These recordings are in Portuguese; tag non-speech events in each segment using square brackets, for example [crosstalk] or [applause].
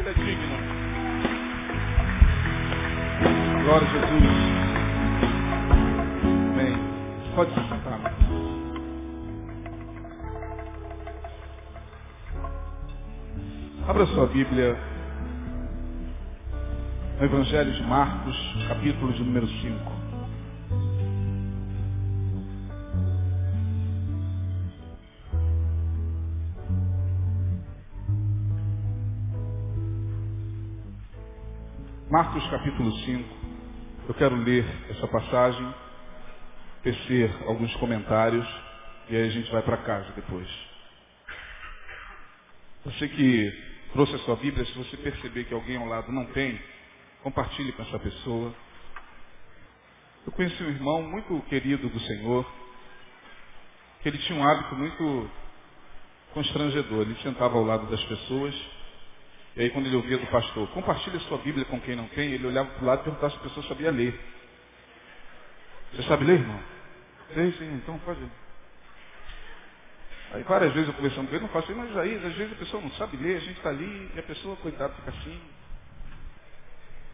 Ele é digno. Glória a Jesus. Amém. Pode se sentar. Abra sua Bíblia no Evangelho de Marcos, capítulo de número 5. Marcos capítulo 5. Eu quero ler essa passagem, tecer alguns comentários e aí a gente vai para casa depois. Você que trouxe a sua Bíblia, se você perceber que alguém ao lado não tem, compartilhe com essa pessoa. Eu conheci um irmão muito querido do Senhor, que ele tinha um hábito muito constrangedor. Ele sentava ao lado das pessoas e aí quando ele ouvia do pastor, compartilhe a sua Bíblia com quem não tem, ele olhava para o lado e perguntava se a pessoa sabia ler. Você sabe ler, irmão? Sei, sim, então pode. Aí várias vezes eu conversando com ele, não faço mas aí às vezes a pessoa não sabe ler, a gente está ali e a pessoa, coitada, fica assim.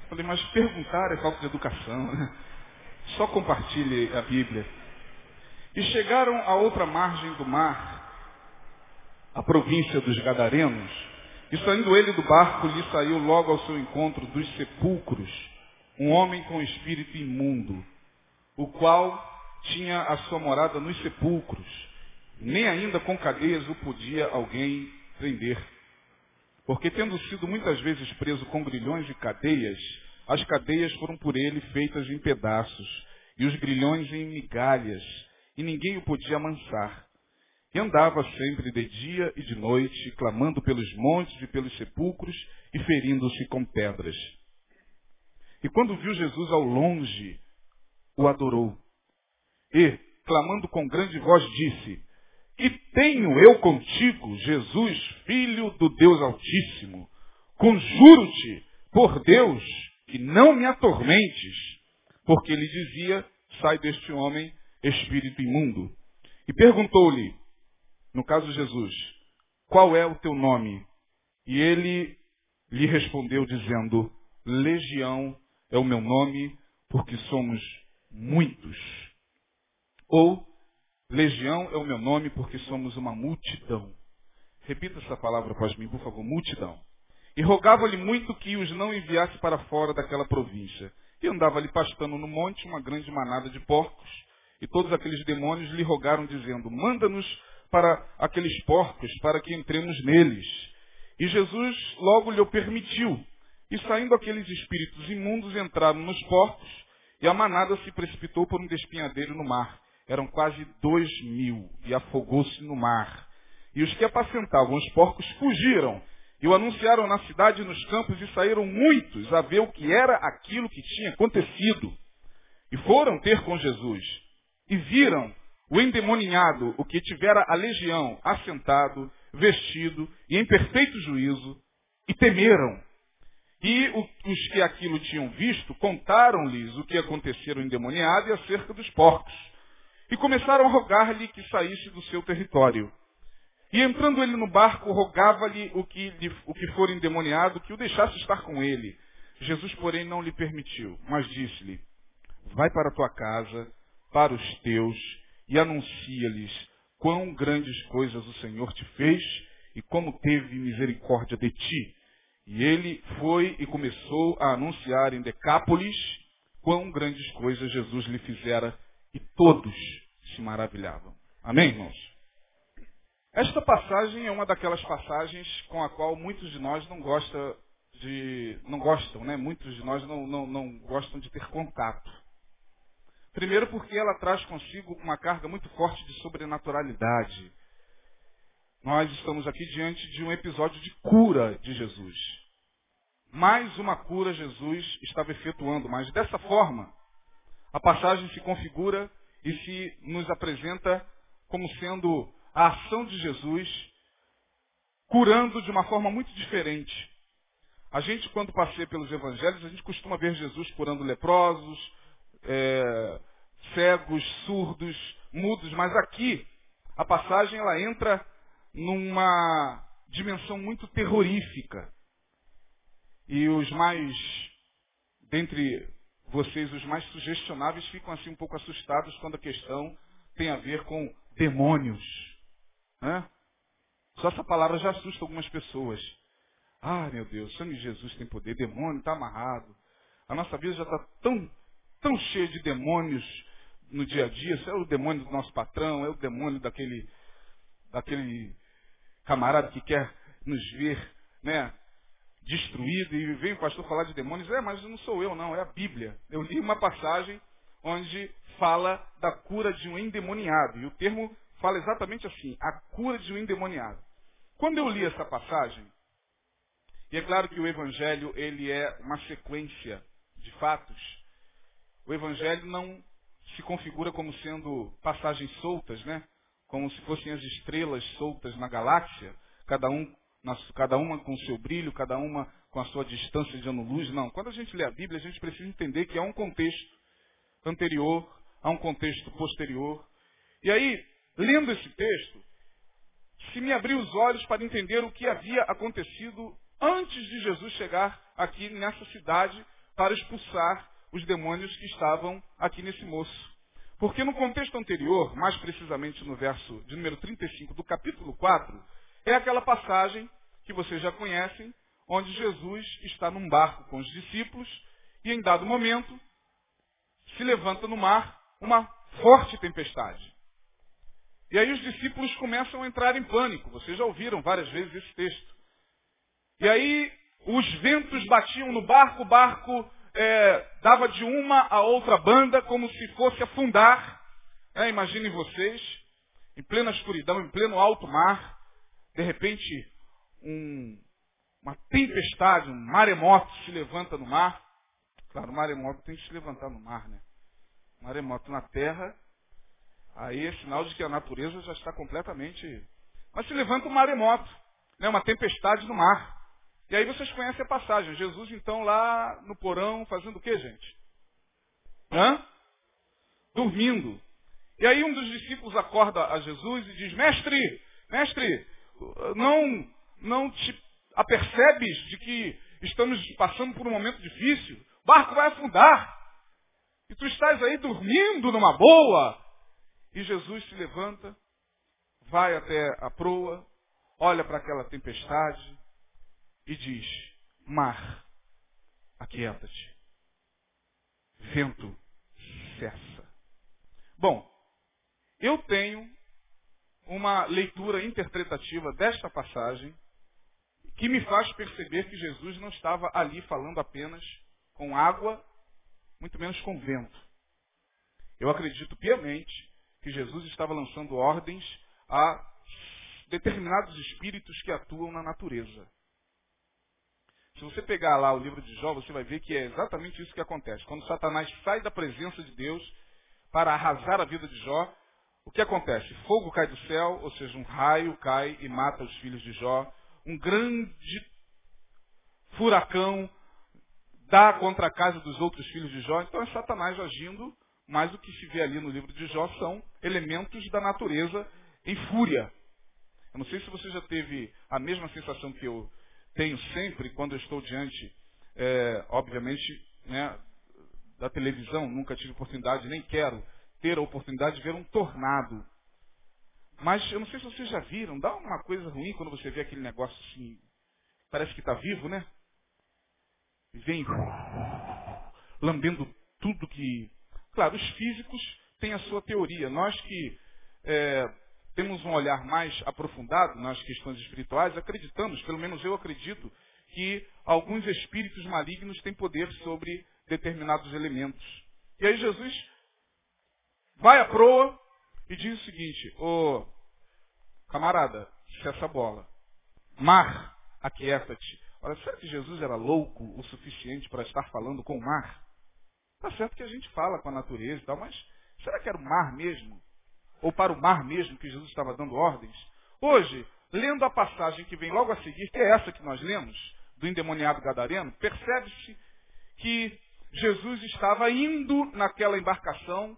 Falei, mas perguntar é falta de educação, né? Só compartilhe a Bíblia. E chegaram à outra margem do mar, a província dos Gadarenos, e saindo ele do barco, lhe saiu logo ao seu encontro dos sepulcros um homem com espírito imundo, o qual tinha a sua morada nos sepulcros. Nem ainda com cadeias o podia alguém prender. Porque tendo sido muitas vezes preso com grilhões e cadeias, as cadeias foram por ele feitas em pedaços, e os grilhões em migalhas, e ninguém o podia amansar. E andava sempre de dia e de noite, clamando pelos montes e pelos sepulcros e ferindo-se com pedras. E quando viu Jesus ao longe, o adorou. E, clamando com grande voz, disse, Que tenho eu contigo, Jesus, Filho do Deus Altíssimo? Conjuro-te, por Deus, que não me atormentes. Porque ele dizia, sai deste homem, espírito imundo. E perguntou-lhe, no caso Jesus, qual é o teu nome? E ele lhe respondeu dizendo, Legião é o meu nome, porque somos muitos. Ou, Legião é o meu nome, porque somos uma multidão. Repita essa palavra após mim, por favor, multidão. E rogava-lhe muito que os não enviasse para fora daquela província. E andava-lhe pastando no monte uma grande manada de porcos. E todos aqueles demônios lhe rogaram, dizendo, manda-nos para aqueles porcos, para que entremos neles. E Jesus logo lhe permitiu. E saindo aqueles espíritos imundos entraram nos porcos, e a manada se precipitou por um despinhadeiro no mar. Eram quase dois mil, e afogou-se no mar. E os que apacentavam os porcos fugiram, e o anunciaram na cidade e nos campos, e saíram muitos a ver o que era aquilo que tinha acontecido. E foram ter com Jesus, e viram o endemoniado, o que tivera a legião, assentado, vestido e em perfeito juízo, e temeram. E os que aquilo tinham visto contaram-lhes o que acontecera ao endemoniado e acerca dos porcos. E começaram a rogar-lhe que saísse do seu território. E entrando ele no barco, rogava-lhe o que, o que for endemoniado que o deixasse estar com ele. Jesus, porém, não lhe permitiu, mas disse-lhe, vai para a tua casa, para os teus, e anuncia-lhes quão grandes coisas o Senhor te fez e como teve misericórdia de ti. E ele foi e começou a anunciar em Decápolis quão grandes coisas Jesus lhe fizera e todos se maravilhavam. Amém, irmãos? Esta passagem é uma daquelas passagens com a qual muitos de nós não gostam de, não gostam, né? Muitos de nós não, não, não gostam de ter contato. Primeiro porque ela traz consigo uma carga muito forte de sobrenaturalidade. Nós estamos aqui diante de um episódio de cura de Jesus. Mais uma cura Jesus estava efetuando, mas dessa forma, a passagem se configura e se nos apresenta como sendo a ação de Jesus curando de uma forma muito diferente. A gente, quando passeia pelos evangelhos, a gente costuma ver Jesus curando leprosos, é, cegos, surdos, mudos, mas aqui a passagem ela entra numa dimensão muito terrorífica. E os mais, dentre vocês, os mais sugestionáveis, ficam assim um pouco assustados quando a questão tem a ver com demônios. Né? Só essa palavra já assusta algumas pessoas. Ah, meu Deus, sangue de Jesus tem poder, demônio está amarrado. A nossa vida já está tão, tão cheia de demônios no dia a dia. Isso é o demônio do nosso patrão, é o demônio daquele, daquele camarada que quer nos ver né, destruído. E vem o pastor falar de demônios. É, mas não sou eu, não, é a Bíblia. Eu li uma passagem onde fala da cura de um endemoniado. E o termo fala exatamente assim, a cura de um endemoniado. Quando eu li essa passagem, e é claro que o Evangelho ele é uma sequência de fatos, o Evangelho não se configura como sendo passagens soltas, né? Como se fossem as estrelas soltas na galáxia, cada, um, cada uma com seu brilho, cada uma com a sua distância de ano-luz. Não. Quando a gente lê a Bíblia, a gente precisa entender que há um contexto anterior, há um contexto posterior. E aí, lendo esse texto, se me abriu os olhos para entender o que havia acontecido antes de Jesus chegar aqui nessa cidade para expulsar os demônios que estavam aqui nesse moço. Porque no contexto anterior, mais precisamente no verso de número 35 do capítulo 4, é aquela passagem que vocês já conhecem, onde Jesus está num barco com os discípulos e em dado momento se levanta no mar uma forte tempestade. E aí os discípulos começam a entrar em pânico. Vocês já ouviram várias vezes esse texto. E aí os ventos batiam no barco, o barco é, dava de uma a outra banda como se fosse afundar. É, imaginem vocês, em plena escuridão, em pleno alto mar, de repente um, uma tempestade, um maremoto se levanta no mar. Claro, o maremoto tem que se levantar no mar, né? Maremoto na terra, aí é sinal de que a natureza já está completamente. Mas se levanta um maremoto, né? uma tempestade no mar. E aí vocês conhecem a passagem. Jesus, então, lá no porão, fazendo o que, gente? Hã? Dormindo. E aí um dos discípulos acorda a Jesus e diz, mestre, mestre, não, não te apercebes de que estamos passando por um momento difícil? O barco vai afundar. E tu estás aí dormindo numa boa. E Jesus se levanta, vai até a proa, olha para aquela tempestade, e diz: Mar, aquieta-te. Vento, cessa. Bom, eu tenho uma leitura interpretativa desta passagem que me faz perceber que Jesus não estava ali falando apenas com água, muito menos com vento. Eu acredito piamente que Jesus estava lançando ordens a determinados espíritos que atuam na natureza. Se você pegar lá o livro de Jó, você vai ver que é exatamente isso que acontece. Quando Satanás sai da presença de Deus para arrasar a vida de Jó, o que acontece? Fogo cai do céu, ou seja, um raio cai e mata os filhos de Jó. Um grande furacão dá contra a casa dos outros filhos de Jó. Então é Satanás agindo, mas o que se vê ali no livro de Jó são elementos da natureza em fúria. Eu não sei se você já teve a mesma sensação que eu tenho sempre quando eu estou diante, é, obviamente, né, da televisão, nunca tive oportunidade, nem quero ter a oportunidade de ver um tornado. Mas eu não sei se vocês já viram, dá uma coisa ruim quando você vê aquele negócio assim, parece que está vivo, né? E vem lambendo tudo que. Claro, os físicos têm a sua teoria. Nós que é, temos um olhar mais aprofundado nas questões espirituais, acreditamos, pelo menos eu acredito, que alguns espíritos malignos têm poder sobre determinados elementos. E aí Jesus vai à proa e diz o seguinte, ô oh, camarada, cessa a bola. Mar, aquieta-te. Olha, será que Jesus era louco o suficiente para estar falando com o mar? Tá certo que a gente fala com a natureza e tal, mas será que era o mar mesmo? Ou para o mar mesmo que Jesus estava dando ordens. Hoje, lendo a passagem que vem logo a seguir, que é essa que nós lemos, do endemoniado gadareno, percebe-se que Jesus estava indo naquela embarcação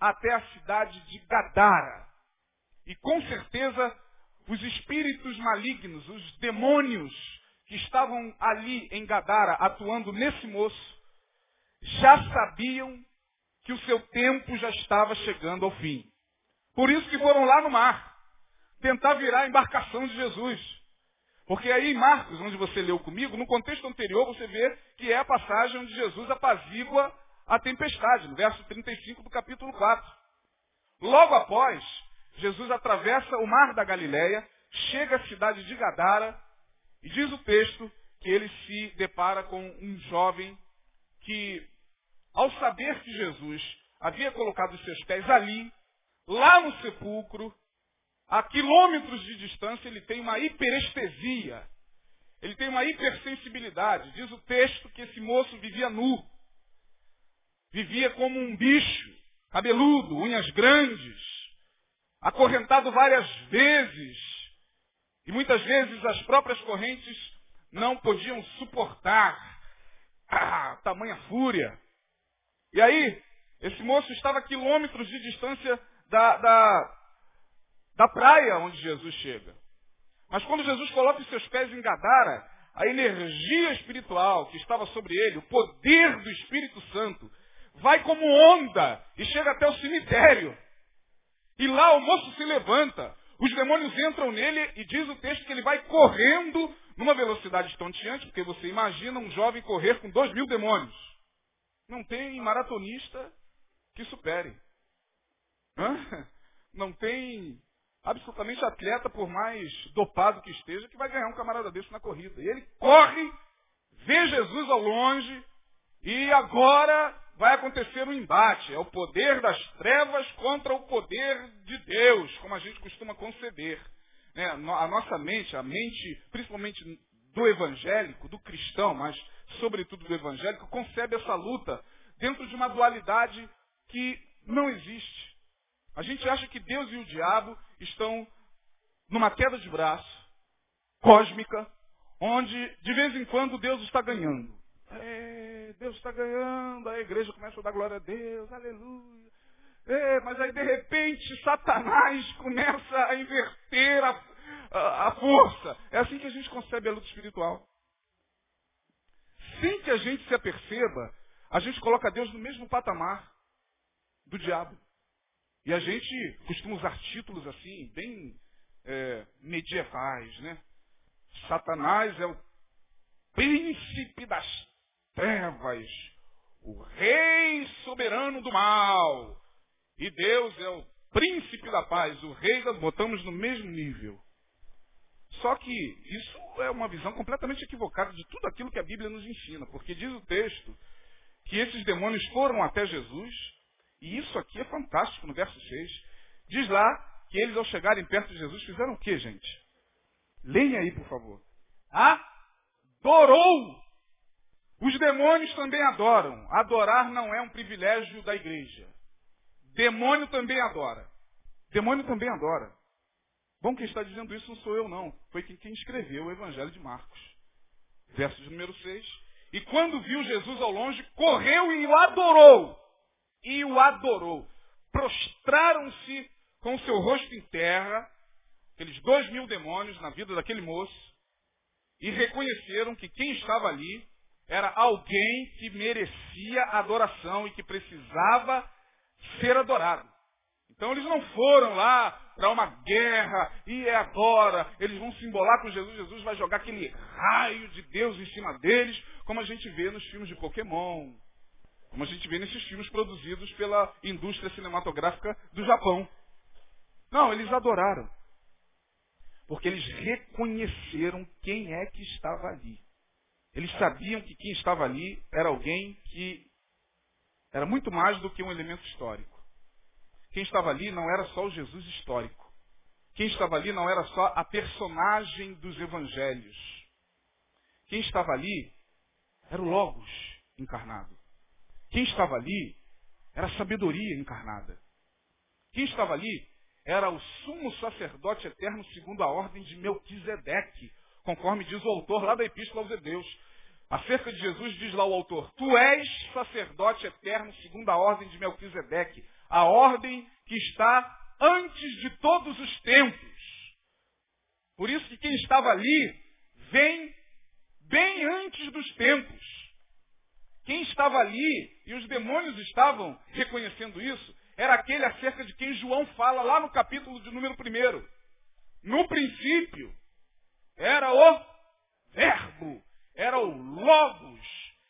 até a cidade de Gadara. E com certeza os espíritos malignos, os demônios que estavam ali em Gadara atuando nesse moço já sabiam que o seu tempo já estava chegando ao fim. Por isso que foram lá no mar tentar virar a embarcação de Jesus. Porque aí em Marcos, onde você leu comigo, no contexto anterior você vê que é a passagem onde Jesus apazigua a tempestade, no verso 35 do capítulo 4. Logo após, Jesus atravessa o mar da Galileia, chega à cidade de Gadara, e diz o texto que ele se depara com um jovem que, ao saber que Jesus havia colocado os seus pés ali, lá no sepulcro, a quilômetros de distância, ele tem uma hiperestesia. Ele tem uma hipersensibilidade. Diz o texto que esse moço vivia nu. Vivia como um bicho, cabeludo, unhas grandes, acorrentado várias vezes. E muitas vezes as próprias correntes não podiam suportar ah, tamanha fúria. E aí, esse moço estava a quilômetros de distância da, da, da praia onde Jesus chega. Mas quando Jesus coloca os seus pés em Gadara, a energia espiritual que estava sobre ele, o poder do Espírito Santo, vai como onda e chega até o cemitério. E lá o moço se levanta, os demônios entram nele e diz o texto que ele vai correndo numa velocidade estonteante, porque você imagina um jovem correr com dois mil demônios. Não tem maratonista que supere. [laughs] Não tem absolutamente atleta, por mais dopado que esteja, que vai ganhar um camarada desse na corrida. E ele corre, vê Jesus ao longe, e agora vai acontecer um embate. É o poder das trevas contra o poder de Deus, como a gente costuma conceder. É, a nossa mente, a mente, principalmente do evangélico, do cristão, mas sobretudo do evangélico, concebe essa luta dentro de uma dualidade que não existe. A gente acha que Deus e o diabo estão numa queda de braço cósmica, onde de vez em quando Deus está ganhando. É, Deus está ganhando, a igreja começa a dar glória a Deus, aleluia. É, mas aí de repente Satanás começa a inverter a, a, a força. É assim que a gente concebe a luta espiritual. Sem que a gente se aperceba, a gente coloca Deus no mesmo patamar do diabo. E a gente costuma usar títulos assim, bem é, medievais, né? Satanás é o príncipe das trevas, o rei soberano do mal. E Deus é o príncipe da paz, o rei das... Botamos no mesmo nível. Só que isso é uma visão completamente equivocada de tudo aquilo que a Bíblia nos ensina, porque diz o texto que esses demônios foram até Jesus e isso aqui é fantástico no verso 6. Diz lá que eles, ao chegarem perto de Jesus, fizeram o que, gente? Leia aí, por favor. Adorou. Os demônios também adoram. Adorar não é um privilégio da igreja. Demônio também adora. Demônio também adora. Bom, quem está dizendo isso não sou eu, não. Foi quem escreveu o Evangelho de Marcos. Verso de número 6. E quando viu Jesus ao longe, correu e o adorou e o adorou. Prostraram-se com o seu rosto em terra, aqueles dois mil demônios na vida daquele moço, e reconheceram que quem estava ali era alguém que merecia adoração e que precisava ser adorado. Então eles não foram lá para uma guerra e é agora. Eles vão se embolar com Jesus. Jesus vai jogar aquele raio de Deus em cima deles, como a gente vê nos filmes de Pokémon, como a gente vê nesses filmes produzidos pela indústria cinematográfica do Japão. Não, eles adoraram. Porque eles reconheceram quem é que estava ali. Eles sabiam que quem estava ali era alguém que era muito mais do que um elemento histórico. Quem estava ali não era só o Jesus histórico. Quem estava ali não era só a personagem dos evangelhos. Quem estava ali era o Logos encarnado. Quem estava ali era sabedoria encarnada. Quem estava ali era o sumo sacerdote eterno segundo a ordem de Melquisedeque, conforme diz o autor lá da Epístola aos Hebreus. Acerca de Jesus diz lá o autor, tu és sacerdote eterno segundo a ordem de Melquisedeque, a ordem que está antes de todos os tempos. Por isso que quem estava ali vem dos tempos. Quem estava ali, e os demônios estavam reconhecendo isso, era aquele acerca de quem João fala lá no capítulo de número 1. No princípio, era o Verbo, era o Logos,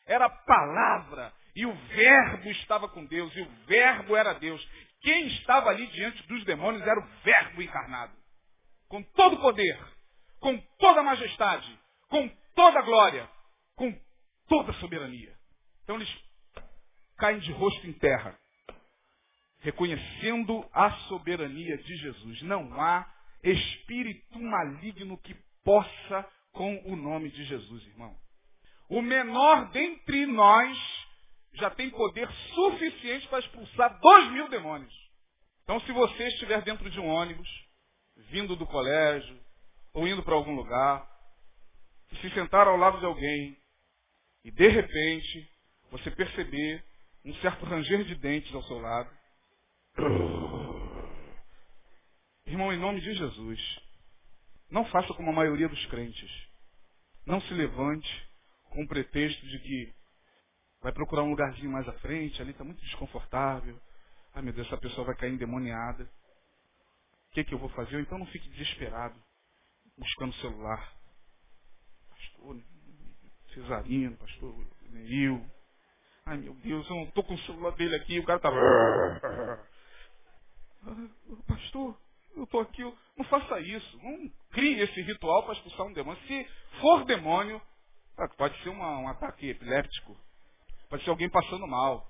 era a palavra, e o Verbo estava com Deus, e o Verbo era Deus. Quem estava ali diante dos demônios era o Verbo encarnado, com todo o poder, com toda a majestade, com toda a glória, com toda a soberania. Então eles caem de rosto em terra, reconhecendo a soberania de Jesus. Não há espírito maligno que possa com o nome de Jesus, irmão. O menor dentre nós já tem poder suficiente para expulsar dois mil demônios. Então, se você estiver dentro de um ônibus, vindo do colégio, ou indo para algum lugar, e se sentar ao lado de alguém, e de repente você perceber um certo ranger de dentes ao seu lado, irmão, em nome de Jesus, não faça como a maioria dos crentes. Não se levante com o pretexto de que vai procurar um lugarzinho mais à frente, ali está muito desconfortável. Ai meu Deus, essa pessoa vai cair endemoniada. O que, é que eu vou fazer? Ou então não fique desesperado, buscando celular. Pastor Cesarino, pastor Neil. Ai meu Deus, eu não estou com o celular dele aqui, o cara está. Pastor, eu estou aqui, não faça isso. Não crie esse ritual para expulsar um demônio. Se for demônio, ah, pode ser uma, um ataque epiléptico, pode ser alguém passando mal,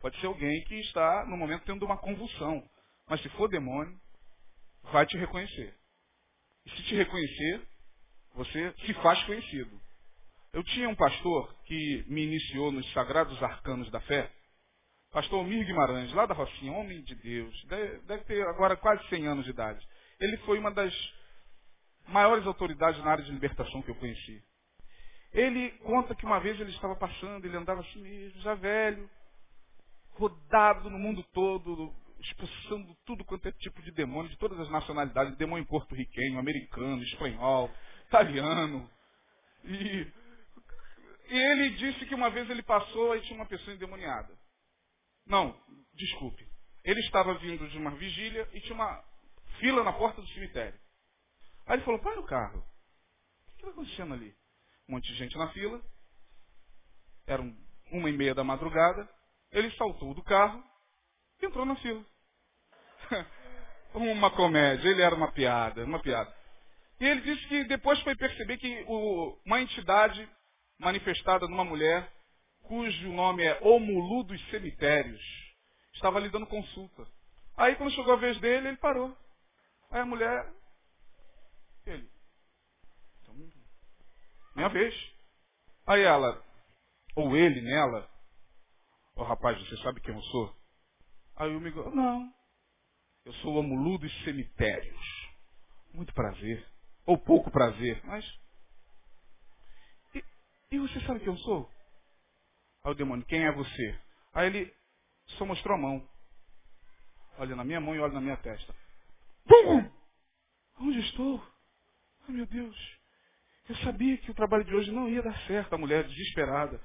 pode ser alguém que está, no momento, tendo uma convulsão. Mas se for demônio, vai te reconhecer. E se te reconhecer, você se faz conhecido. Eu tinha um pastor que me iniciou nos sagrados arcanos da fé, pastor Almir Guimarães, lá da Rocinha, homem de Deus, deve ter agora quase 100 anos de idade. Ele foi uma das maiores autoridades na área de libertação que eu conheci. Ele conta que uma vez ele estava passando, ele andava assim mesmo, já velho, rodado no mundo todo, expulsando tudo quanto é tipo de demônio, de todas as nacionalidades, demônio porto-riquenho, americano, espanhol, italiano. E, e ele disse que uma vez ele passou e tinha uma pessoa endemoniada. Não, desculpe. Ele estava vindo de uma vigília e tinha uma fila na porta do cemitério. Aí ele falou, para o carro. O que está acontecendo ali? Um monte de gente na fila. Eram uma e meia da madrugada. Ele saltou do carro e entrou na fila. [laughs] uma comédia, ele era uma piada, uma piada. E ele disse que depois foi perceber que o, uma entidade manifestada numa mulher, cujo nome é Omulu dos Cemitérios, estava lhe dando consulta. Aí quando chegou a vez dele, ele parou. Aí a mulher ele. Então, minha vez. Aí ela, ou ele nela, ô oh, rapaz, você sabe quem eu sou? Aí o amigo, não. Eu sou o Amulu dos cemitérios. Muito prazer. Ou pouco prazer, mas. E, você sabe quem eu sou? Aí o demônio, quem é você? Aí ele só mostrou a mão. Olha na minha mão e olha na minha testa. Bum! Onde estou? Ai meu Deus, eu sabia que o trabalho de hoje não ia dar certo, a mulher desesperada.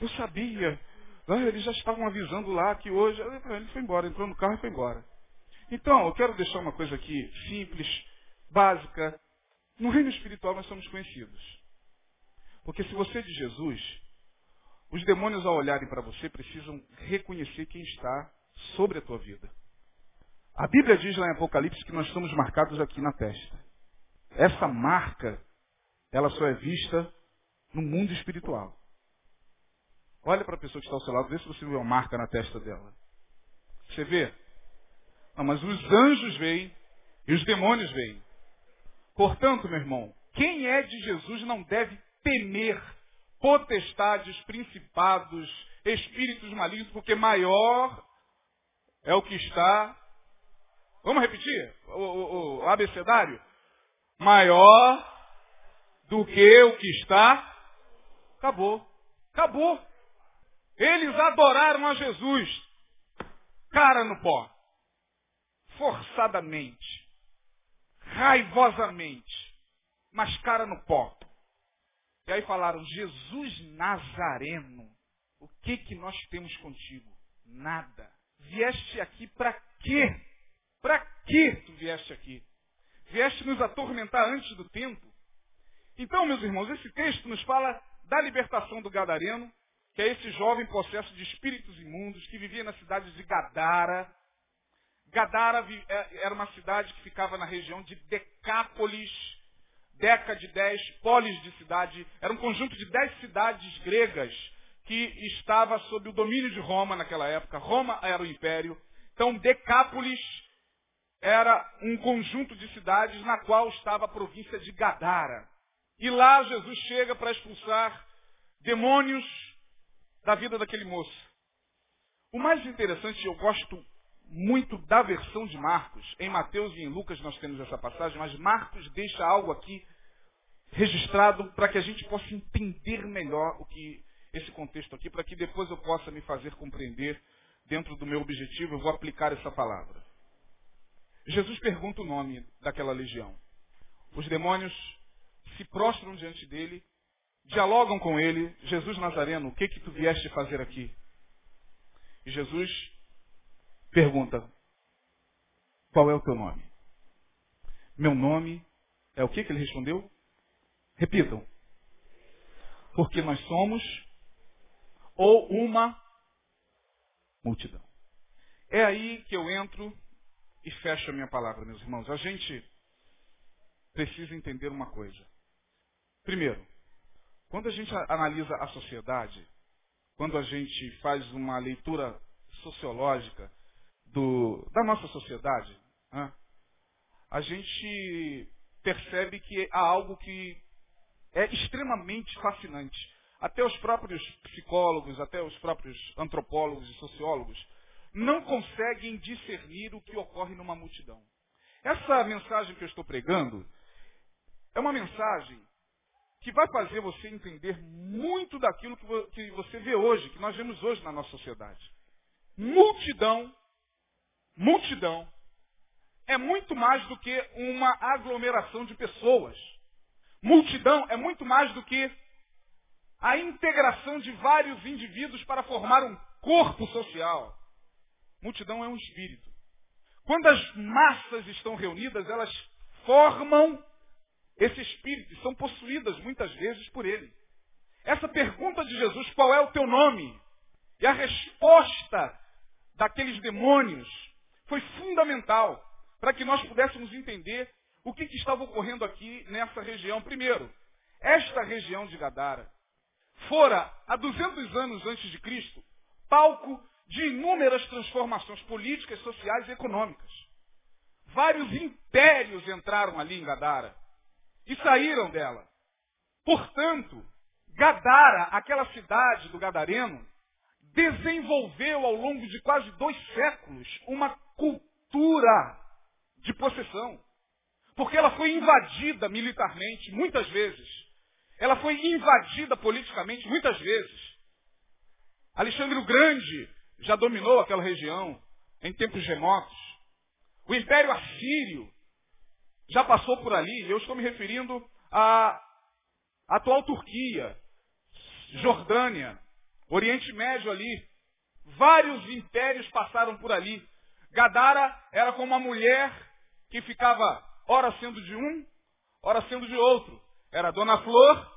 Eu sabia. Né, eles já estavam avisando lá que hoje. Ele foi embora, entrou no carro e foi embora. Então, eu quero deixar uma coisa aqui simples, básica. No reino espiritual nós somos conhecidos. Porque se você é de Jesus, os demônios ao olharem para você precisam reconhecer quem está sobre a tua vida. A Bíblia diz lá em Apocalipse que nós estamos marcados aqui na testa. Essa marca, ela só é vista no mundo espiritual. Olha para a pessoa que está ao seu lado, vê se você vê uma marca na testa dela. Você vê? Não, mas os anjos veem e os demônios veem. Portanto, meu irmão, quem é de Jesus não deve temer potestades, principados, espíritos malignos, porque maior é o que está. Vamos repetir o, o, o abecedário? maior do que o que está. Acabou. Acabou. Eles adoraram a Jesus. Cara no pó. Forçadamente. Raivosamente. Mas cara no pó. E aí falaram, Jesus Nazareno, o que que nós temos contigo? Nada. Vieste aqui para quê? Para que tu vieste aqui? Vieste nos atormentar antes do tempo? Então, meus irmãos, esse texto nos fala da libertação do Gadareno, que é esse jovem possesso de espíritos imundos que vivia na cidade de Gadara. Gadara é, era uma cidade que ficava na região de Decápolis, Deca de dez, polis de cidade, era um conjunto de dez cidades gregas que estava sob o domínio de Roma naquela época. Roma era o império. Então, Decápolis era um conjunto de cidades na qual estava a província de Gadara. E lá Jesus chega para expulsar demônios da vida daquele moço. O mais interessante, eu gosto muito da versão de Marcos. Em Mateus e em Lucas nós temos essa passagem, mas Marcos deixa algo aqui registrado para que a gente possa entender melhor o que esse contexto aqui, para que depois eu possa me fazer compreender dentro do meu objetivo, eu vou aplicar essa palavra. Jesus pergunta o nome daquela legião. Os demônios se prostram diante dele, dialogam com ele. Jesus Nazareno, o que que tu vieste fazer aqui? E Jesus pergunta, qual é o teu nome? Meu nome é o que que ele respondeu? Repitam. Porque nós somos ou uma multidão. É aí que eu entro e fecho a minha palavra, meus irmãos. A gente precisa entender uma coisa. Primeiro, quando a gente analisa a sociedade, quando a gente faz uma leitura sociológica do, da nossa sociedade, né, a gente percebe que há algo que é extremamente fascinante. Até os próprios psicólogos, até os próprios antropólogos e sociólogos não conseguem discernir o que ocorre numa multidão. Essa mensagem que eu estou pregando é uma mensagem que vai fazer você entender muito daquilo que você vê hoje, que nós vemos hoje na nossa sociedade. Multidão, multidão, é muito mais do que uma aglomeração de pessoas. Multidão é muito mais do que a integração de vários indivíduos para formar um corpo social. Multidão é um espírito. Quando as massas estão reunidas, elas formam esse espírito e são possuídas muitas vezes por ele. Essa pergunta de Jesus, qual é o teu nome? E a resposta daqueles demônios foi fundamental para que nós pudéssemos entender o que, que estava ocorrendo aqui nessa região. Primeiro, esta região de Gadara fora, há 200 anos antes de Cristo, palco de inúmeras transformações políticas, sociais e econômicas. Vários impérios entraram ali em Gadara e saíram dela. Portanto, Gadara, aquela cidade do Gadareno, desenvolveu ao longo de quase dois séculos uma cultura de possessão. Porque ela foi invadida militarmente muitas vezes. Ela foi invadida politicamente muitas vezes. Alexandre o Grande já dominou aquela região em tempos remotos. O Império Assírio já passou por ali. Eu estou me referindo à atual Turquia, Jordânia, Oriente Médio ali. Vários impérios passaram por ali. Gadara era como uma mulher que ficava ora sendo de um, ora sendo de outro. Era Dona Flor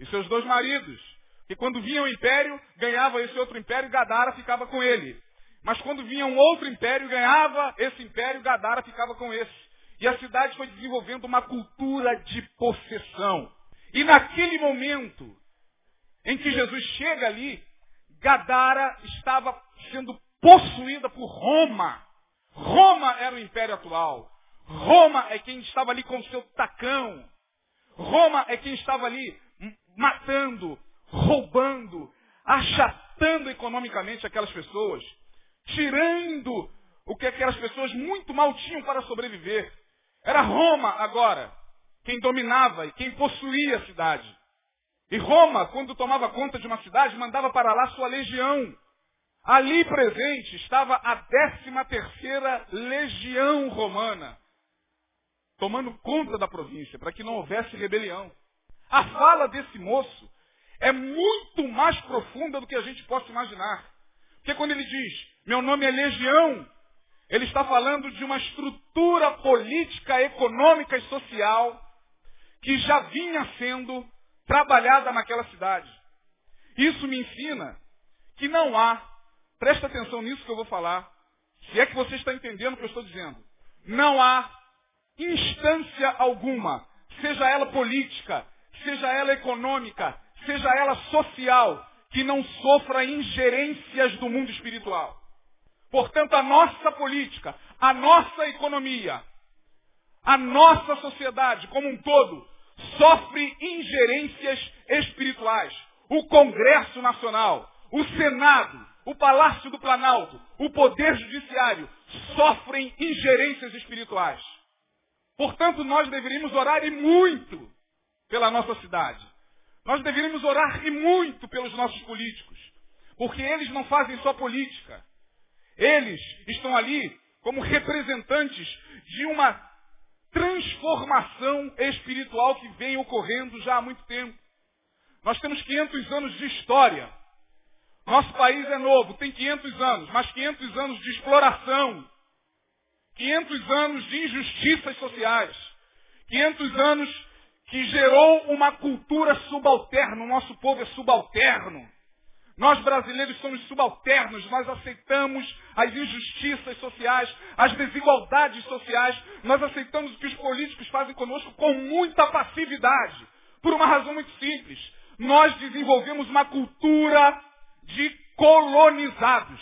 e seus dois maridos. E quando vinha o império, ganhava esse outro império, Gadara ficava com ele. Mas quando vinha um outro império, ganhava esse império, Gadara ficava com esse. E a cidade foi desenvolvendo uma cultura de possessão. E naquele momento em que Jesus chega ali, Gadara estava sendo possuída por Roma. Roma era o império atual. Roma é quem estava ali com o seu tacão. Roma é quem estava ali matando, roubando, achatando economicamente aquelas pessoas, tirando o que aquelas pessoas muito mal tinham para sobreviver. Era Roma agora quem dominava e quem possuía a cidade. E Roma, quando tomava conta de uma cidade, mandava para lá sua legião. Ali presente estava a décima terceira legião romana tomando conta da província, para que não houvesse rebelião. A fala desse moço é muito mais profunda do que a gente possa imaginar. Porque quando ele diz, meu nome é Legião, ele está falando de uma estrutura política, econômica e social que já vinha sendo trabalhada naquela cidade. Isso me ensina que não há, presta atenção nisso que eu vou falar, se é que você está entendendo o que eu estou dizendo, não há instância alguma, seja ela política, seja ela econômica, seja ela social, que não sofra ingerências do mundo espiritual. Portanto, a nossa política, a nossa economia, a nossa sociedade como um todo sofre ingerências espirituais. O Congresso Nacional, o Senado, o Palácio do Planalto, o Poder Judiciário sofrem ingerências espirituais. Portanto, nós deveríamos orar e muito pela nossa cidade. Nós deveríamos orar e muito pelos nossos políticos. Porque eles não fazem só política. Eles estão ali como representantes de uma transformação espiritual que vem ocorrendo já há muito tempo. Nós temos 500 anos de história. Nosso país é novo, tem 500 anos, mas 500 anos de exploração. 500 anos de injustiças sociais. 500 anos que gerou uma cultura subalterna. O nosso povo é subalterno. Nós brasileiros somos subalternos, nós aceitamos as injustiças sociais, as desigualdades sociais, nós aceitamos o que os políticos fazem conosco com muita passividade. Por uma razão muito simples. Nós desenvolvemos uma cultura de colonizados.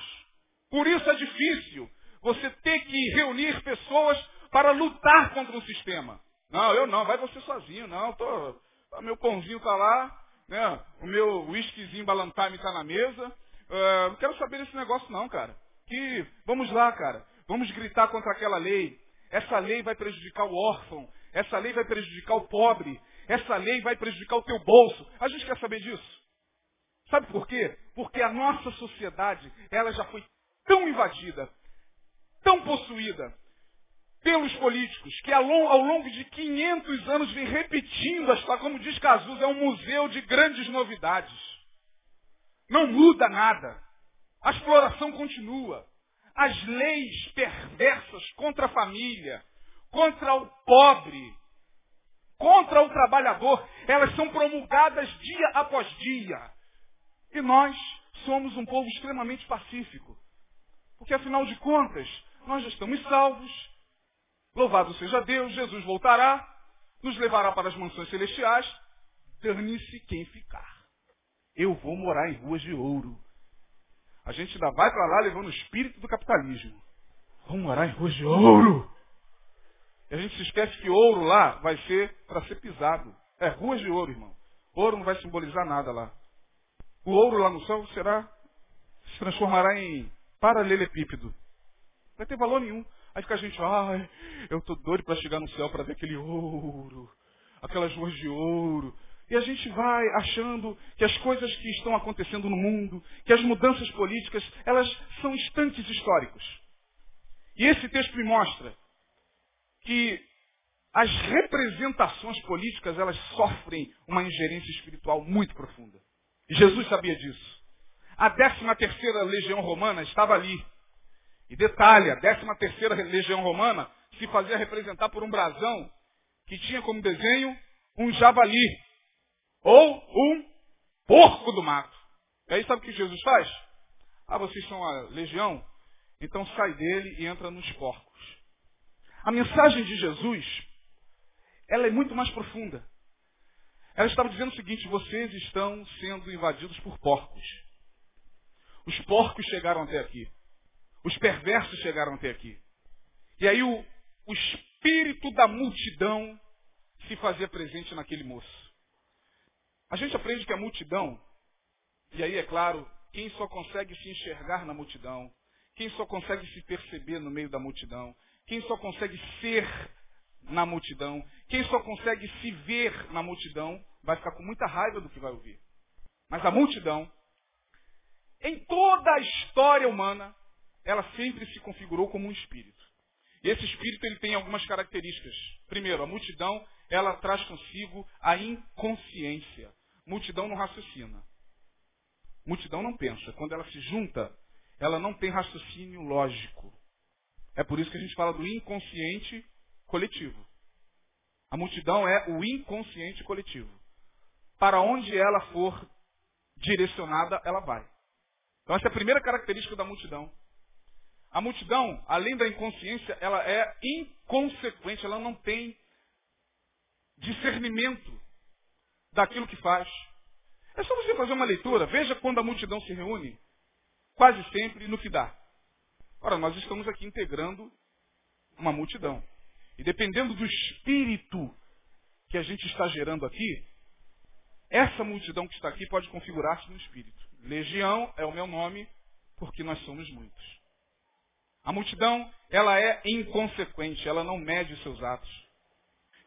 Por isso é difícil você ter que reunir pessoas para lutar contra o sistema. Não, eu não, vai você sozinho, não, tô, meu pãozinho está lá, né? O meu whiskyzinho Ballantime está na mesa. Uh, não quero saber desse negócio não, cara. Que vamos lá, cara. Vamos gritar contra aquela lei. Essa lei vai prejudicar o órfão. Essa lei vai prejudicar o pobre. Essa lei vai prejudicar o teu bolso. A gente quer saber disso. Sabe por quê? Porque a nossa sociedade, ela já foi tão invadida, tão possuída, pelos políticos, que ao longo de 500 anos vem repetindo esta, como diz Cazus, é um museu de grandes novidades. Não muda nada. A exploração continua. As leis perversas contra a família, contra o pobre, contra o trabalhador, elas são promulgadas dia após dia. E nós somos um povo extremamente pacífico. Porque afinal de contas, nós já estamos salvos, Louvado seja Deus, Jesus voltará, nos levará para as mansões celestiais, dane-se quem ficar. Eu vou morar em ruas de ouro. A gente ainda vai para lá levando o espírito do capitalismo. Vamos morar em ruas de ouro. E a gente se esquece que ouro lá vai ser para ser pisado. É ruas de ouro, irmão. Ouro não vai simbolizar nada lá. O ouro lá no céu será, se transformará em paralelepípedo. Não vai ter valor nenhum. Aí fica a gente, ai, eu tô doido para chegar no céu para ver aquele ouro, aquelas ruas de ouro. E a gente vai achando que as coisas que estão acontecendo no mundo, que as mudanças políticas, elas são instantes históricos. E esse texto me mostra que as representações políticas, elas sofrem uma ingerência espiritual muito profunda. Jesus sabia disso. A 13 terceira legião romana estava ali. E detalhe, a 13 terceira legião romana se fazia representar por um brasão que tinha como desenho um javali ou um porco do mato. E aí sabe o que Jesus faz? Ah, vocês são a legião? Então sai dele e entra nos porcos. A mensagem de Jesus, ela é muito mais profunda. Ela estava dizendo o seguinte, vocês estão sendo invadidos por porcos. Os porcos chegaram até aqui. Os perversos chegaram até aqui. E aí o, o espírito da multidão se fazia presente naquele moço. A gente aprende que a multidão, e aí é claro, quem só consegue se enxergar na multidão, quem só consegue se perceber no meio da multidão, quem só consegue ser na multidão, quem só consegue se ver na multidão, vai ficar com muita raiva do que vai ouvir. Mas a multidão, em toda a história humana, ela sempre se configurou como um espírito. E esse espírito ele tem algumas características. Primeiro, a multidão, ela traz consigo a inconsciência. Multidão não raciocina. Multidão não pensa. Quando ela se junta, ela não tem raciocínio lógico. É por isso que a gente fala do inconsciente coletivo. A multidão é o inconsciente coletivo. Para onde ela for direcionada, ela vai. Então essa é a primeira característica da multidão. A multidão, além da inconsciência, ela é inconsequente, ela não tem discernimento daquilo que faz. É só você fazer uma leitura, veja quando a multidão se reúne, quase sempre no que dá. Ora, nós estamos aqui integrando uma multidão. E dependendo do espírito que a gente está gerando aqui, essa multidão que está aqui pode configurar-se no espírito. Legião é o meu nome, porque nós somos muitos. A multidão, ela é inconsequente, ela não mede os seus atos.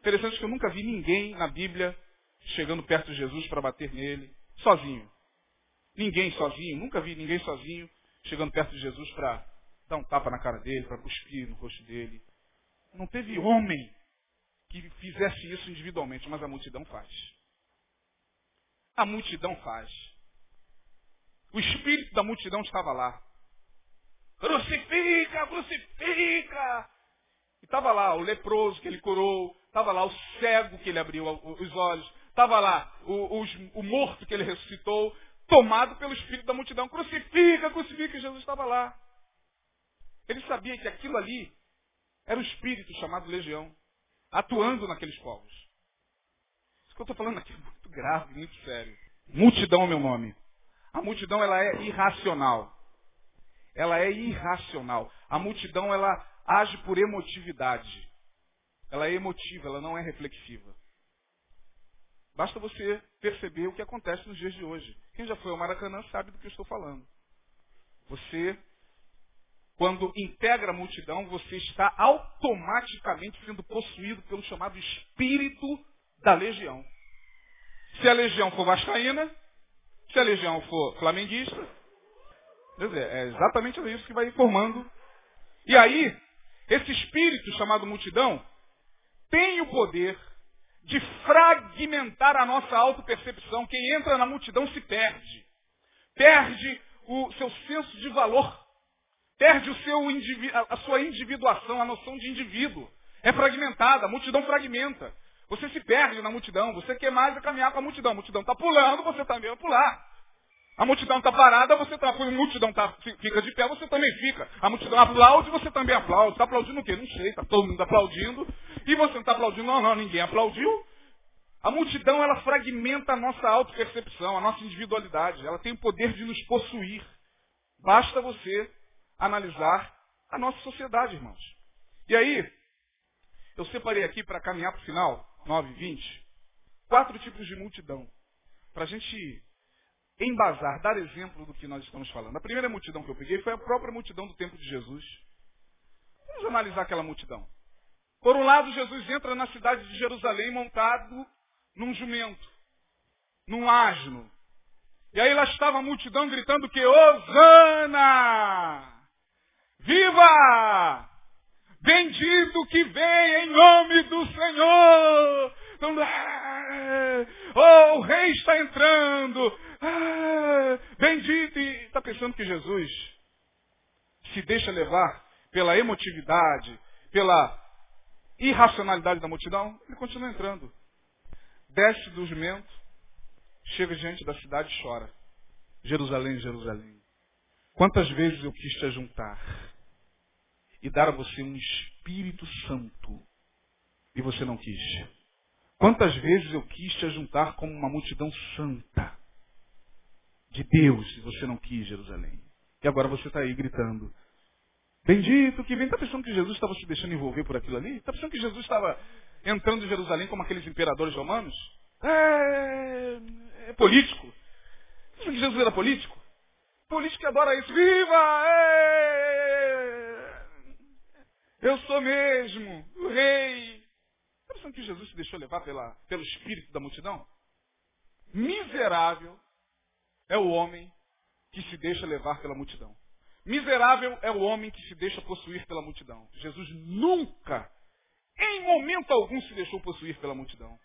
Interessante que eu nunca vi ninguém na Bíblia chegando perto de Jesus para bater nele, sozinho. Ninguém sozinho, nunca vi ninguém sozinho chegando perto de Jesus para dar um tapa na cara dele, para cuspir no rosto dele. Não teve homem que fizesse isso individualmente, mas a multidão faz. A multidão faz. O espírito da multidão estava lá. Crucifica, crucifica! E estava lá o leproso que ele curou, estava lá o cego que ele abriu os olhos, estava lá o, o, morto que ele ressuscitou, tomado pelo espírito da multidão. Crucifica, crucifica, Jesus estava lá. Ele sabia que aquilo ali era o espírito chamado legião, atuando naqueles povos. Isso que eu estou falando aqui é muito grave, muito sério. Multidão é meu nome. A multidão ela é irracional. Ela é irracional. A multidão ela age por emotividade. Ela é emotiva, ela não é reflexiva. Basta você perceber o que acontece nos dias de hoje. Quem já foi ao Maracanã sabe do que eu estou falando. Você quando integra a multidão, você está automaticamente sendo possuído pelo chamado espírito da legião. Se a legião for vascaína, se a legião for flamenguista, é exatamente isso que vai formando. E aí, esse espírito chamado multidão tem o poder de fragmentar a nossa autopercepção. Quem entra na multidão se perde. Perde o seu senso de valor Perde o seu a sua individuação, a noção de indivíduo. É fragmentada, a multidão fragmenta. Você se perde na multidão, você quer mais é caminhar com a multidão. A multidão está pulando, você também vai pular. A multidão está parada, você está. A multidão tá, fica de pé, você também fica. A multidão aplaude, você também aplaude. Está aplaudindo o quê? Não sei, está todo mundo aplaudindo. E você não está aplaudindo, não, não, ninguém aplaudiu. A multidão, ela fragmenta a nossa autopercepção, a nossa individualidade. Ela tem o poder de nos possuir. Basta você analisar a nossa sociedade, irmãos. E aí, eu separei aqui para caminhar para o final, 9 e 20, quatro tipos de multidão. Para a gente embasar, dar exemplo do que nós estamos falando. A primeira multidão que eu peguei foi a própria multidão do tempo de Jesus. Vamos analisar aquela multidão. Por um lado, Jesus entra na cidade de Jerusalém montado num jumento, num asno. E aí lá estava a multidão gritando que Osana! Viva! Bendito que vem em nome do Senhor! Oh, o rei está entrando! Ah, bendito! E está pensando que Jesus se deixa levar pela emotividade, pela irracionalidade da multidão? Ele continua entrando. Desce do jumento, chega diante da cidade e chora. Jerusalém, Jerusalém. Quantas vezes eu quis te juntar e dar a você um Espírito Santo e você não quis? Quantas vezes eu quis te juntar como uma multidão santa de Deus e você não quis, Jerusalém? E agora você está aí gritando. Bendito que vem. Está pensando que Jesus estava se deixando envolver por aquilo ali? Está pensando que Jesus estava entrando em Jerusalém como aqueles imperadores romanos? É, é político. Você que Jesus era político? Político que adora isso. Viva! É, eu sou mesmo o rei. Está pensando que Jesus se deixou levar pela, pelo espírito da multidão? Miserável é o homem que se deixa levar pela multidão. Miserável é o homem que se deixa possuir pela multidão. Jesus nunca, em momento algum, se deixou possuir pela multidão.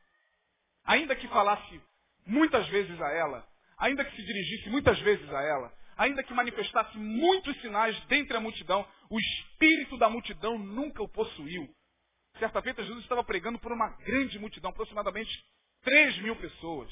Ainda que falasse muitas vezes a ela, ainda que se dirigisse muitas vezes a ela, ainda que manifestasse muitos sinais dentre a multidão, o espírito da multidão nunca o possuiu. Certa feita, Jesus estava pregando por uma grande multidão, aproximadamente 3 mil pessoas.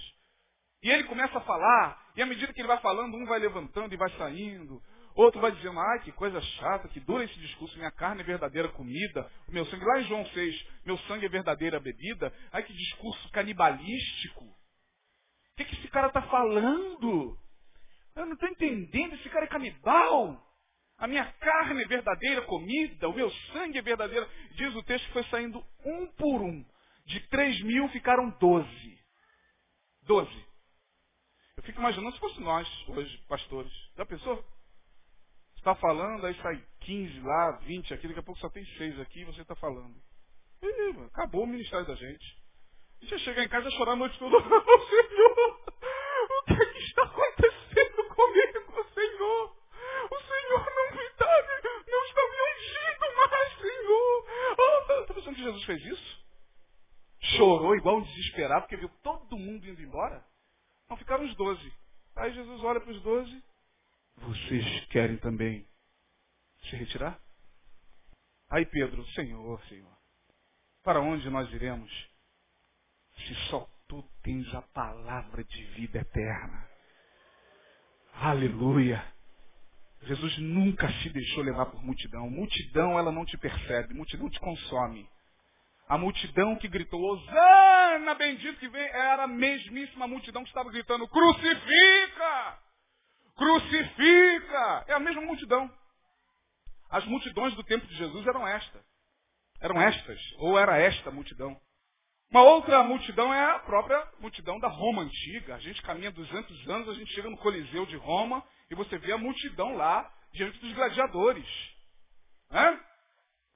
E ele começa a falar, e à medida que ele vai falando, um vai levantando e vai saindo, Outro vai dizendo, ai, que coisa chata, que dura esse discurso, minha carne é verdadeira comida, o meu sangue, lá em João 6, meu sangue é verdadeira bebida. Ai, que discurso canibalístico. O que, que esse cara está falando? Eu não estou entendendo, esse cara é canibal. A minha carne é verdadeira comida, o meu sangue é verdadeira. Diz o texto que foi saindo um por um. De três mil ficaram doze. Doze. Eu fico imaginando se fosse nós, hoje, pastores. Já pensou? está falando, aí sai 15 lá, 20 aqui, daqui a pouco só tem 6 aqui e você está falando. E, acabou o ministério da gente. A gente ia chegar em casa e chorar a noite toda. [laughs] Senhor, o que, é que está acontecendo comigo, Senhor? O Senhor não me está, não está me ungindo mais, Senhor. Pensando que Jesus fez isso? Chorou igual um desesperado, porque viu todo mundo indo embora? Não ficaram os doze. Aí Jesus olha para os doze vocês querem também se retirar? Aí Pedro, Senhor, Senhor, para onde nós iremos se só tu tens a palavra de vida eterna? Aleluia! Jesus nunca se deixou levar por multidão. Multidão, ela não te percebe. Multidão te consome. A multidão que gritou, Osana, bendito que vem, era a mesmíssima multidão que estava gritando, crucifica! Crucifica! É a mesma multidão. As multidões do tempo de Jesus eram esta. Eram estas, ou era esta multidão. Uma outra multidão é a própria multidão da Roma antiga. A gente caminha 200 anos, a gente chega no Coliseu de Roma e você vê a multidão lá diante dos gladiadores. Né?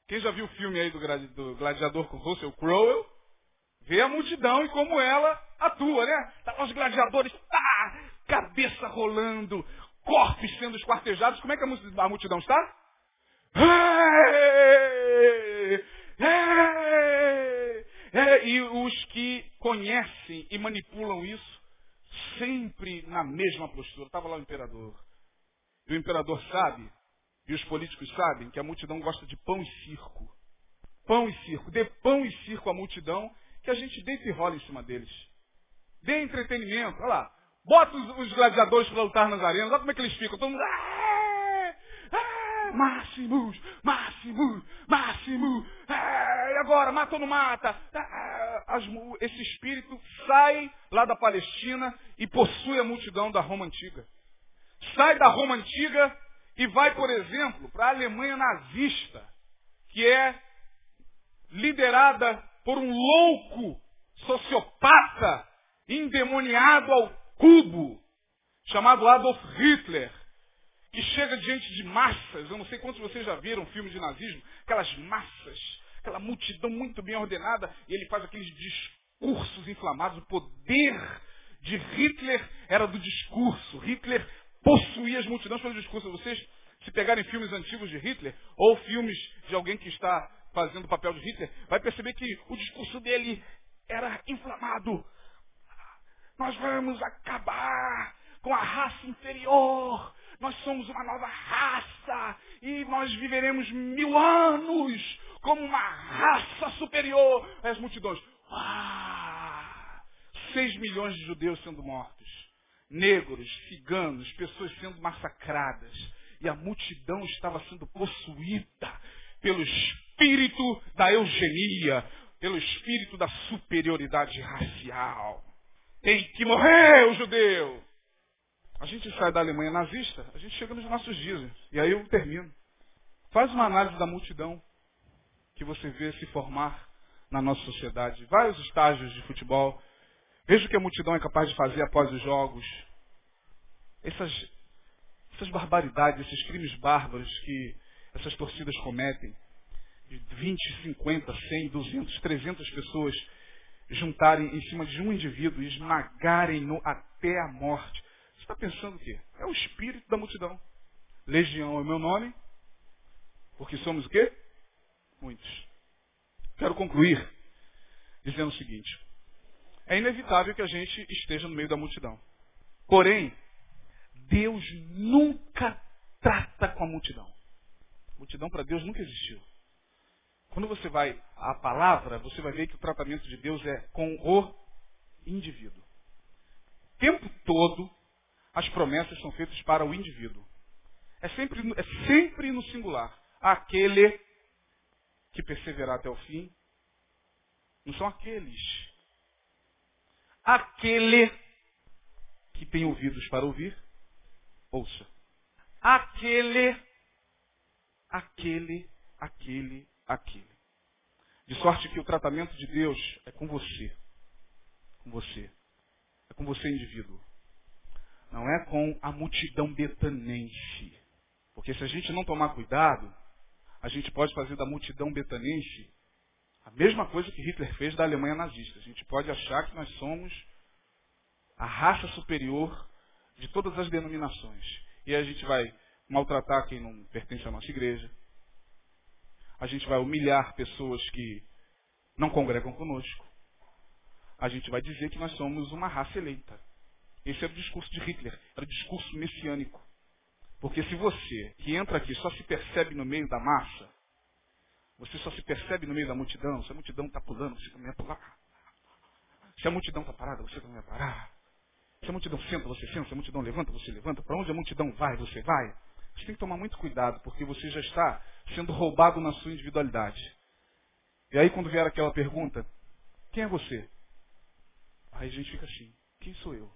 Quem já viu o filme aí do, gladiador com Russell Crowe, vê a multidão e como ela atua, né? Tá os gladiadores, tá, cabeça rolando, corpos sendo esquartejados. Como é que a multidão está? e os que conhecem e manipulam isso, sempre na mesma postura. Estava lá o imperador. E o imperador sabe, e os políticos sabem, que a multidão gosta de pão e circo. Pão e circo. Dê pão e circo à multidão, que a gente deita e rola em cima deles. Dê entretenimento. Olha lá. Bota os, os gladiadores para lutar nas arenas. Olha como é que eles ficam. Todo mundo. Ah, ah, Máximos, Máximos, Máximo. Ah, e agora, mata ou não mata? As, esse espírito sai lá da Palestina e possui a multidão da Roma Antiga. Sai da Roma Antiga e vai, por exemplo, para a Alemanha nazista, que é liderada por um louco sociopata endemoniado ao cubo, chamado Adolf Hitler, que chega diante de massas, eu não sei quantos vocês já viram filmes de nazismo, aquelas massas, aquela multidão muito bem ordenada, e ele faz aqueles discursos inflamados. O poder de Hitler era do discurso. Hitler possuía as multidões pelo discurso. Vocês, se pegarem filmes antigos de Hitler, ou filmes de alguém que está fazendo o papel de Hitler, vai perceber que o discurso dele era inflamado, nós vamos acabar com a raça inferior. Nós somos uma nova raça e nós viveremos mil anos como uma raça superior. As multidões. Ah, seis milhões de judeus sendo mortos. Negros, ciganos, pessoas sendo massacradas. E a multidão estava sendo possuída pelo espírito da eugenia, pelo espírito da superioridade racial. Tem que morrer o judeu. A gente sai da Alemanha nazista, a gente chega nos nossos dias. E aí eu termino. Faz uma análise da multidão que você vê se formar na nossa sociedade. Vários estágios de futebol. Veja o que a multidão é capaz de fazer após os jogos. Essas, essas barbaridades, esses crimes bárbaros que essas torcidas cometem. De 20, 50, 100, 200, 300 pessoas juntarem em cima de um indivíduo e esmagarem-no até a morte. Você está pensando o quê? É o espírito da multidão. Legião é o meu nome, porque somos o quê? Muitos. Quero concluir dizendo o seguinte. É inevitável que a gente esteja no meio da multidão. Porém, Deus nunca trata com a multidão. Multidão para Deus nunca existiu. Quando você vai à palavra, você vai ver que o tratamento de Deus é com o indivíduo. O tempo todo, as promessas são feitas para o indivíduo. É sempre, é sempre no singular. Aquele que perseverar até o fim. Não são aqueles. Aquele que tem ouvidos para ouvir, ouça. Aquele, aquele, aquele, aquele. De sorte que o tratamento de Deus é com você. Com você. É com você, indivíduo. Não é com a multidão betanense. Porque se a gente não tomar cuidado, a gente pode fazer da multidão betanense a mesma coisa que Hitler fez da Alemanha nazista. A gente pode achar que nós somos a raça superior de todas as denominações. E a gente vai maltratar quem não pertence à nossa igreja. A gente vai humilhar pessoas que não congregam conosco. A gente vai dizer que nós somos uma raça eleita. Esse era o discurso de Hitler, era o discurso messiânico. Porque se você, que entra aqui, só se percebe no meio da massa, você só se percebe no meio da multidão, se a multidão está pulando, você também vai pular. Se a multidão está parada, você também vai parar. Se a multidão senta, você senta. Se a multidão levanta, você levanta. Para onde a multidão vai, você vai. Você tem que tomar muito cuidado, porque você já está sendo roubado na sua individualidade. E aí quando vier aquela pergunta, quem é você? Aí a gente fica assim, quem sou eu?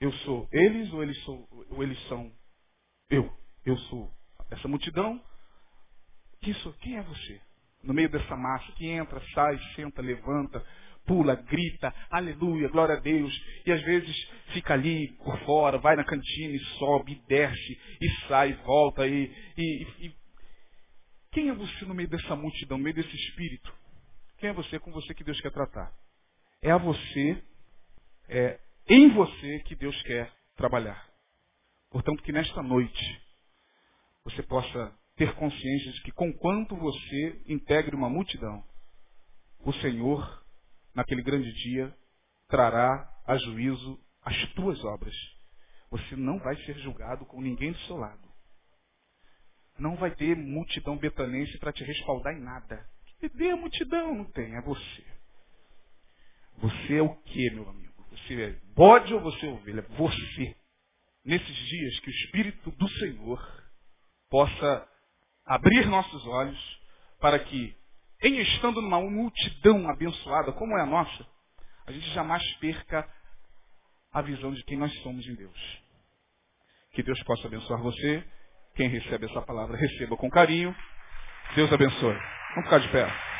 Eu sou eles ou eles, sou, ou eles são eu, eu sou essa multidão. Sou, quem é você? No meio dessa massa que entra, sai, senta, levanta, pula, grita, aleluia, glória a Deus. E às vezes fica ali por fora, vai na cantina e sobe, e desce, e sai, volta. E, e, e... Quem é você no meio dessa multidão, no meio desse espírito? Quem é você com você que Deus quer tratar? É a você, é em você que Deus quer trabalhar. Portanto, que nesta noite você possa ter consciência de que, conquanto você integre uma multidão, o Senhor, naquele grande dia, trará a juízo as tuas obras. Você não vai ser julgado com ninguém do seu lado. Não vai ter multidão betanense para te respaldar em nada. Cadê a multidão? Não tem, é você. Você é o que, meu amigo? Você é bode ou você é ovelha? Você nesses dias que o Espírito do Senhor possa abrir nossos olhos para que, em estando numa multidão abençoada como é a nossa, a gente jamais perca a visão de quem nós somos em Deus. Que Deus possa abençoar você. Quem recebe essa palavra, receba com carinho. Deus abençoe. Vamos ficar de pé.